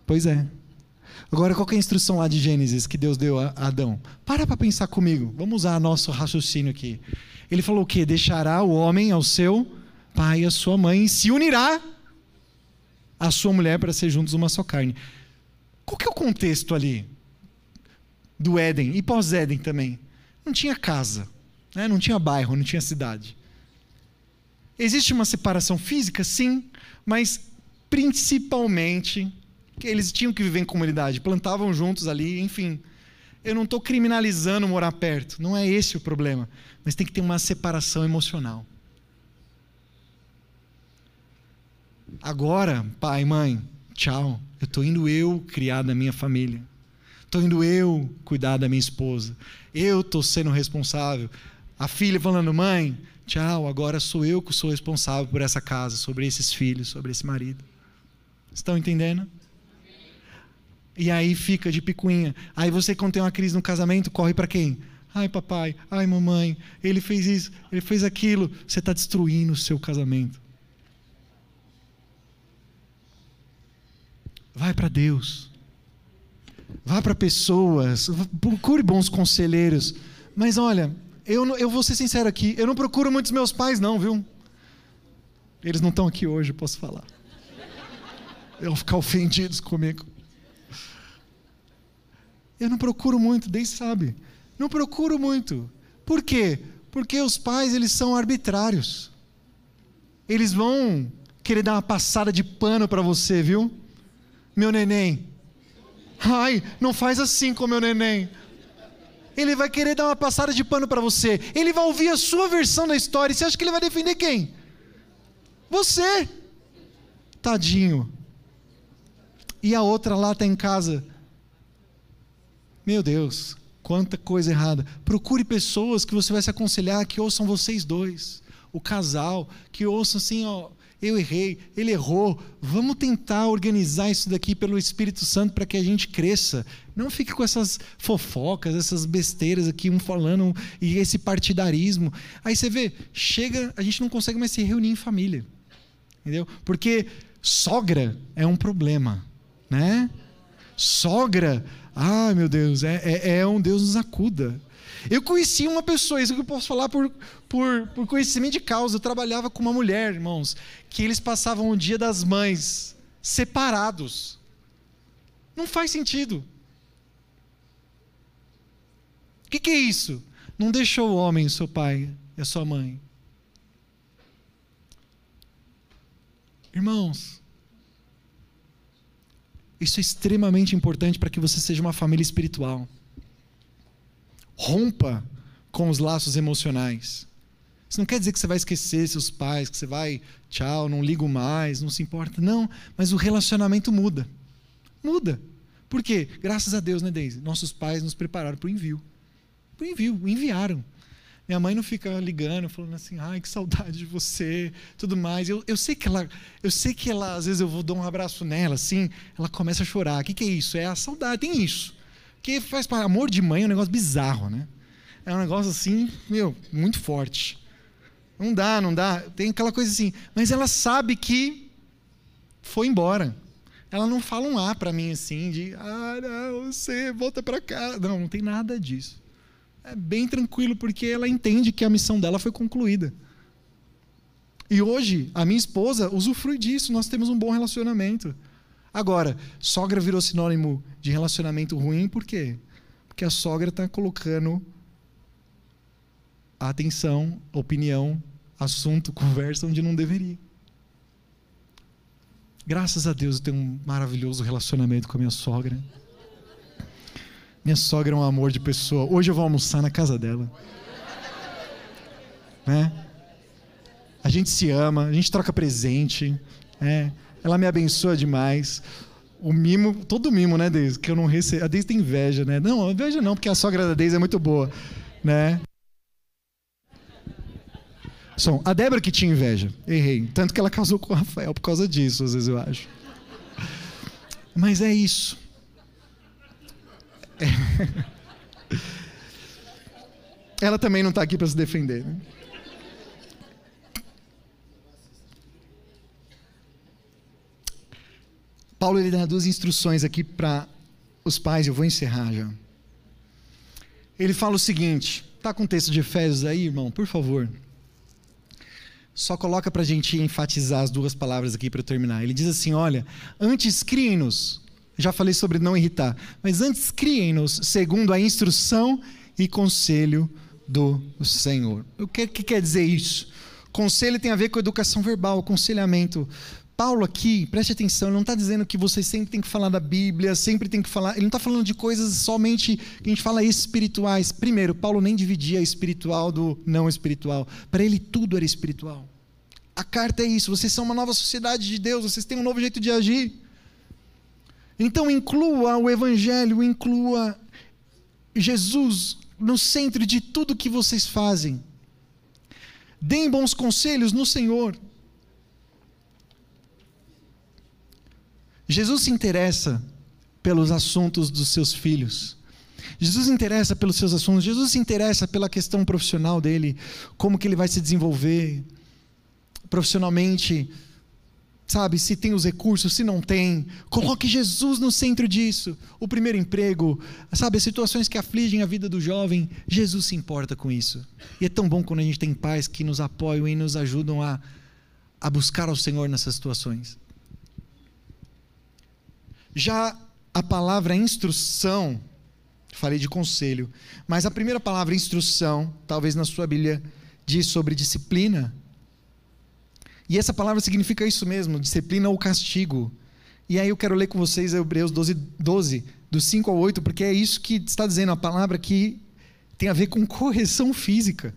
Pois é. Agora, qual é a instrução lá de Gênesis que Deus deu a Adão? Para para pensar comigo. Vamos usar nosso raciocínio aqui. Ele falou o quê? Deixará o homem ao seu pai e à sua mãe e se unirá a sua mulher para ser juntos uma só carne. Qual que é o contexto ali do Éden e pós-Éden também? Não tinha casa, né? não tinha bairro, não tinha cidade. Existe uma separação física, sim, mas principalmente que eles tinham que viver em comunidade, plantavam juntos ali, enfim. Eu não estou criminalizando morar perto, não é esse o problema, mas tem que ter uma separação emocional. Agora, pai, mãe, tchau. Eu estou indo eu criar da minha família. Estou indo eu cuidar da minha esposa. Eu estou sendo responsável. A filha falando, mãe, tchau, agora sou eu que sou responsável por essa casa, sobre esses filhos, sobre esse marido. Estão entendendo? E aí fica de picuinha. Aí você, quando tem uma crise no casamento, corre para quem? Ai, papai, ai, mamãe, ele fez isso, ele fez aquilo. Você está destruindo o seu casamento. Vai para Deus. Vá para pessoas. Procure bons conselheiros. Mas olha, eu, eu vou ser sincero aqui. Eu não procuro muitos meus pais, não, viu? Eles não estão aqui hoje, posso falar. Eu vou ficar ofendidos comigo. Eu não procuro muito, Deus sabe. Não procuro muito. Por quê? Porque os pais, eles são arbitrários. Eles vão querer dar uma passada de pano para você, viu? Meu neném. Ai, não faz assim com meu neném. Ele vai querer dar uma passada de pano para você. Ele vai ouvir a sua versão da história. Você acha que ele vai defender quem? Você. Tadinho. E a outra lá está em casa. Meu Deus, quanta coisa errada. Procure pessoas que você vai se aconselhar que ouçam vocês dois. O casal, que ouçam assim, ó, eu errei, ele errou. Vamos tentar organizar isso daqui pelo Espírito Santo para que a gente cresça. Não fique com essas fofocas, essas besteiras aqui, um falando, e esse partidarismo. Aí você vê, chega, a gente não consegue mais se reunir em família. Entendeu? Porque sogra é um problema, né? Sogra, ai meu Deus, é, é, é um Deus nos acuda. Eu conheci uma pessoa, isso que eu posso falar por, por, por conhecimento de causa. Eu trabalhava com uma mulher, irmãos, que eles passavam o dia das mães separados. Não faz sentido. O que, que, é isso? Não deixou o homem, seu pai e a sua mãe. Irmãos, isso é extremamente importante para que você seja uma família espiritual. Rompa com os laços emocionais. Isso não quer dizer que você vai esquecer seus pais, que você vai, tchau, não ligo mais, não se importa. Não, mas o relacionamento muda. Muda. Por quê? Graças a Deus, né, Deise? Nossos pais nos prepararam para o envio. Para o envio, enviaram. Minha mãe não fica ligando, falando assim, ai, que saudade de você, tudo mais. Eu, eu sei que ela, eu sei que ela, às vezes eu vou dar um abraço nela, assim, ela começa a chorar. O que, que é isso? É a saudade, tem isso. Que faz para amor de mãe é um negócio bizarro, né? É um negócio assim, meu, muito forte. Não dá, não dá. Tem aquela coisa assim. Mas ela sabe que foi embora. Ela não fala um A para mim assim, de ah, não, você volta para cá. Não, não tem nada disso. É bem tranquilo, porque ela entende que a missão dela foi concluída. E hoje, a minha esposa usufrui disso, nós temos um bom relacionamento. Agora, sogra virou sinônimo de relacionamento ruim, por quê? Porque a sogra está colocando atenção, opinião, assunto, conversa onde não deveria. Graças a Deus eu tenho um maravilhoso relacionamento com a minha sogra. Minha sogra é um amor de pessoa. Hoje eu vou almoçar na casa dela. Né? A gente se ama, a gente troca presente. É. Ela me abençoa demais. O mimo, todo mimo, né, Deise? Que eu não recebo. A Deise tem inveja, né? Não, inveja não, porque a sogra da Deise é muito boa, né? Som, a Débora que tinha inveja. Errei. Tanto que ela casou com o Rafael por causa disso, às vezes eu acho. Mas é isso. É. Ela também não está aqui para se defender. Né? Paulo ele dá duas instruções aqui para os pais, eu vou encerrar já. Ele fala o seguinte, tá com o texto de Efésios aí, irmão, por favor. Só coloca para a gente enfatizar as duas palavras aqui para terminar. Ele diz assim: olha, antes criem-nos, já falei sobre não irritar, mas antes criem-nos segundo a instrução e conselho do Senhor. O que, que quer dizer isso? Conselho tem a ver com educação verbal, aconselhamento. Paulo aqui, preste atenção, ele não está dizendo que você sempre tem que falar da Bíblia, sempre tem que falar. Ele não está falando de coisas somente que a gente fala espirituais. Primeiro, Paulo nem dividia espiritual do não espiritual. Para ele, tudo era espiritual. A carta é isso: vocês são uma nova sociedade de Deus, vocês têm um novo jeito de agir. Então, inclua o Evangelho, inclua Jesus no centro de tudo que vocês fazem. Deem bons conselhos no Senhor. Jesus se interessa pelos assuntos dos seus filhos. Jesus se interessa pelos seus assuntos. Jesus se interessa pela questão profissional dele, como que ele vai se desenvolver profissionalmente, sabe? Se tem os recursos, se não tem. Coloque Jesus no centro disso. O primeiro emprego, sabe? As situações que afligem a vida do jovem, Jesus se importa com isso. E é tão bom quando a gente tem pais que nos apoiam e nos ajudam a, a buscar ao Senhor nessas situações. Já a palavra instrução, Falei de conselho. Mas a primeira palavra, instrução, talvez na sua Bíblia, diz sobre disciplina. E essa palavra significa isso mesmo: disciplina ou castigo. E aí eu quero ler com vocês Hebreus 12, 12, do 5 ao 8, porque é isso que está dizendo a palavra que tem a ver com correção física.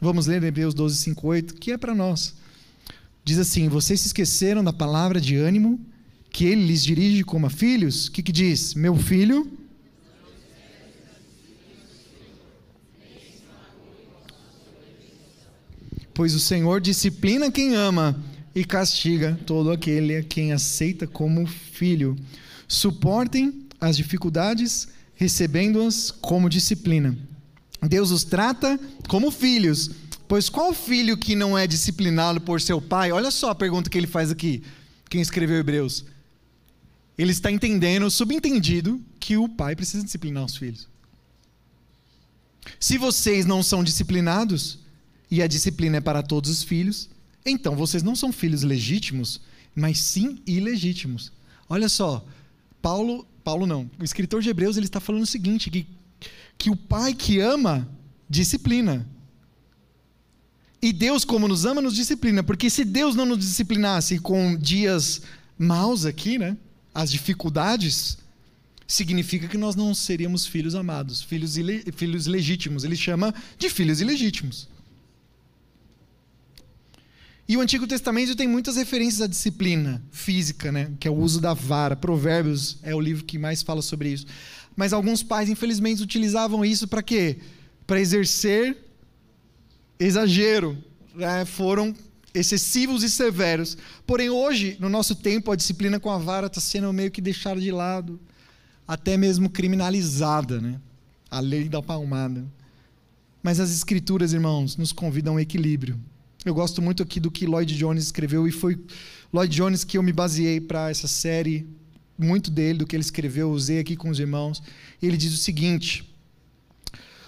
Vamos ler Hebreus 12, 5, 8, que é para nós. Diz assim: Vocês se esqueceram da palavra de ânimo que ele lhes dirige como a filhos? O que, que diz? Meu filho. Pois o Senhor disciplina quem ama e castiga todo aquele a quem aceita como filho. Suportem as dificuldades, recebendo-as como disciplina. Deus os trata como filhos. Pois qual filho que não é disciplinado por seu pai? Olha só a pergunta que ele faz aqui, quem escreveu Hebreus. Ele está entendendo, subentendido, que o pai precisa disciplinar os filhos. Se vocês não são disciplinados, e a disciplina é para todos os filhos, então vocês não são filhos legítimos, mas sim ilegítimos. Olha só, Paulo, Paulo não, o escritor de Hebreus ele está falando o seguinte, que, que o pai que ama, disciplina. E Deus, como nos ama, nos disciplina, porque se Deus não nos disciplinasse com dias maus aqui, né? as dificuldades, significa que nós não seríamos filhos amados, filhos, filhos legítimos. Ele chama de filhos ilegítimos. E o Antigo Testamento tem muitas referências à disciplina física, né? que é o uso da vara. Provérbios é o livro que mais fala sobre isso. Mas alguns pais, infelizmente, utilizavam isso para quê? Para exercer exagero. Né? Foram excessivos e severos. Porém, hoje, no nosso tempo, a disciplina com a vara está sendo meio que deixada de lado, até mesmo criminalizada, né? A lei da palmada. Mas as escrituras, irmãos, nos convidam ao equilíbrio. Eu gosto muito aqui do que Lloyd Jones escreveu e foi Lloyd Jones que eu me baseei para essa série, muito dele do que ele escreveu, usei aqui com os irmãos. Ele diz o seguinte: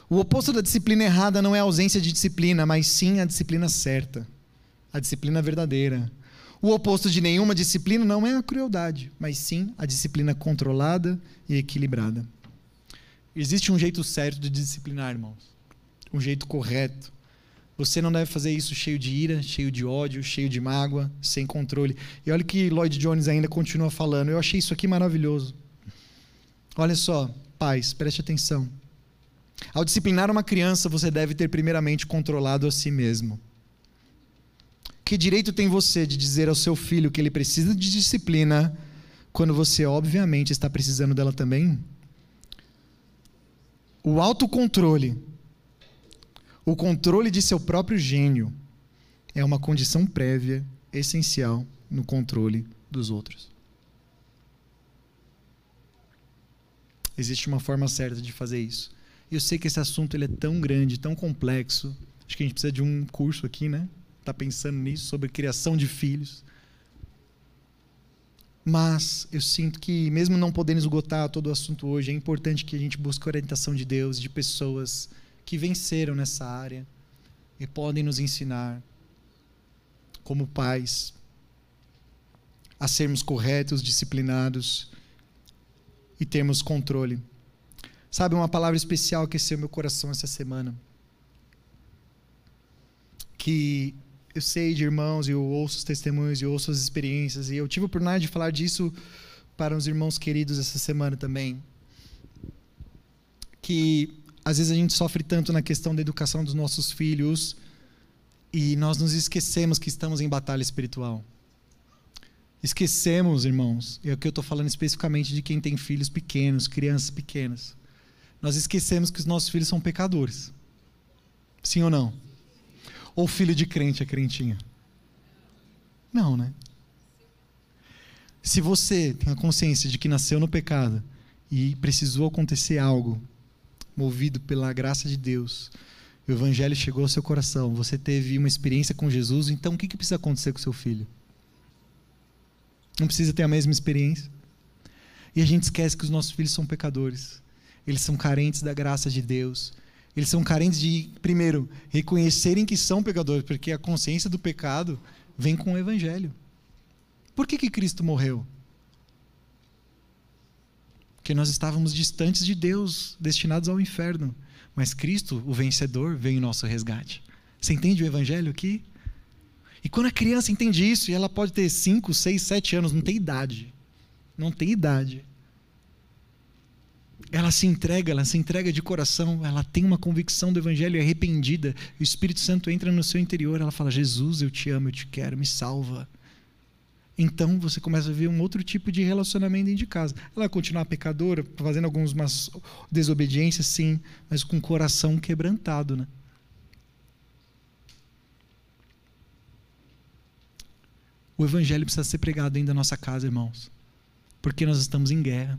O oposto da disciplina errada não é a ausência de disciplina, mas sim a disciplina certa a disciplina verdadeira. O oposto de nenhuma disciplina não é a crueldade, mas sim a disciplina controlada e equilibrada. Existe um jeito certo de disciplinar, irmãos. Um jeito correto. Você não deve fazer isso cheio de ira, cheio de ódio, cheio de mágoa, sem controle. E olha que Lloyd Jones ainda continua falando. Eu achei isso aqui maravilhoso. Olha só, pais, preste atenção. Ao disciplinar uma criança, você deve ter primeiramente controlado a si mesmo. Que direito tem você de dizer ao seu filho que ele precisa de disciplina quando você, obviamente, está precisando dela também? O autocontrole, o controle de seu próprio gênio, é uma condição prévia, essencial no controle dos outros. Existe uma forma certa de fazer isso. Eu sei que esse assunto ele é tão grande, tão complexo. Acho que a gente precisa de um curso aqui, né? está pensando nisso, sobre criação de filhos. Mas eu sinto que, mesmo não podendo esgotar todo o assunto hoje, é importante que a gente busque a orientação de Deus, de pessoas que venceram nessa área e podem nos ensinar, como pais, a sermos corretos, disciplinados e termos controle. Sabe, uma palavra especial aqueceu meu coração essa semana. Que eu sei de irmãos, eu ouço os testemunhos, e ouço as experiências, e eu tive a oportunidade de falar disso para uns irmãos queridos essa semana também. Que às vezes a gente sofre tanto na questão da educação dos nossos filhos e nós nos esquecemos que estamos em batalha espiritual. Esquecemos, irmãos, é o que eu estou falando especificamente de quem tem filhos pequenos, crianças pequenas. Nós esquecemos que os nossos filhos são pecadores. Sim ou não? Ou filho de crente é crentinha? Não, né? Se você tem a consciência de que nasceu no pecado e precisou acontecer algo, movido pela graça de Deus, o evangelho chegou ao seu coração, você teve uma experiência com Jesus, então o que, que precisa acontecer com seu filho? Não precisa ter a mesma experiência? E a gente esquece que os nossos filhos são pecadores. Eles são carentes da graça de Deus. Eles são carentes de, primeiro, reconhecerem que são pecadores, porque a consciência do pecado vem com o Evangelho. Por que, que Cristo morreu? Que nós estávamos distantes de Deus, destinados ao inferno. Mas Cristo, o vencedor, veio em nosso resgate. Você entende o evangelho aqui? E quando a criança entende isso, e ela pode ter 5, 6, 7 anos, não tem idade. Não tem idade. Ela se entrega, ela se entrega de coração, ela tem uma convicção do evangelho arrependida. O Espírito Santo entra no seu interior, ela fala: Jesus, eu te amo, eu te quero, me salva. Então você começa a ver um outro tipo de relacionamento dentro de casa. Ela continuar pecadora, fazendo algumas desobediências, sim, mas com o coração quebrantado, né? O evangelho precisa ser pregado dentro da nossa casa, irmãos. Porque nós estamos em guerra.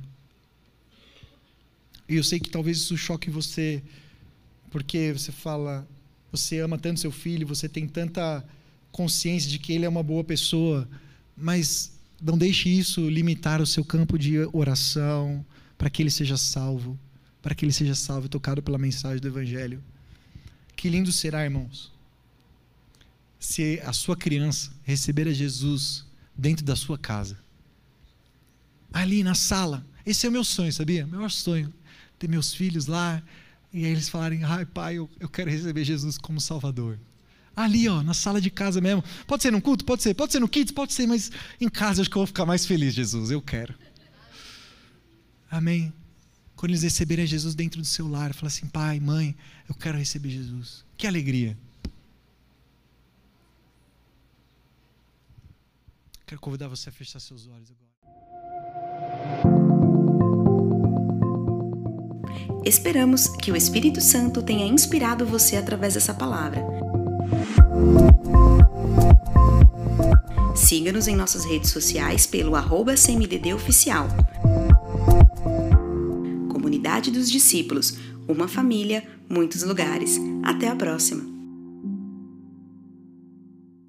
E eu sei que talvez isso choque você, porque você fala, você ama tanto seu filho, você tem tanta consciência de que ele é uma boa pessoa, mas não deixe isso limitar o seu campo de oração para que ele seja salvo, para que ele seja salvo tocado pela mensagem do evangelho. Que lindo será, irmãos, se a sua criança receber a Jesus dentro da sua casa. Ali na sala. Esse é o meu sonho, sabia? Meu maior sonho. Ter meus filhos lá e aí eles falarem: ai, pai, eu, eu quero receber Jesus como Salvador. Ali, ó, na sala de casa mesmo. Pode ser no culto? Pode ser. Pode ser no kids? Pode ser, mas em casa acho que eu vou ficar mais feliz, Jesus. Eu quero. Amém. Quando eles receberem Jesus dentro do seu lar, fala assim: pai, mãe, eu quero receber Jesus. Que alegria. Quero convidar você a fechar seus olhos agora. Esperamos que o Espírito Santo tenha inspirado você através dessa palavra. Siga-nos em nossas redes sociais pelo arroba Oficial. Comunidade dos Discípulos, uma família, muitos lugares. Até a próxima!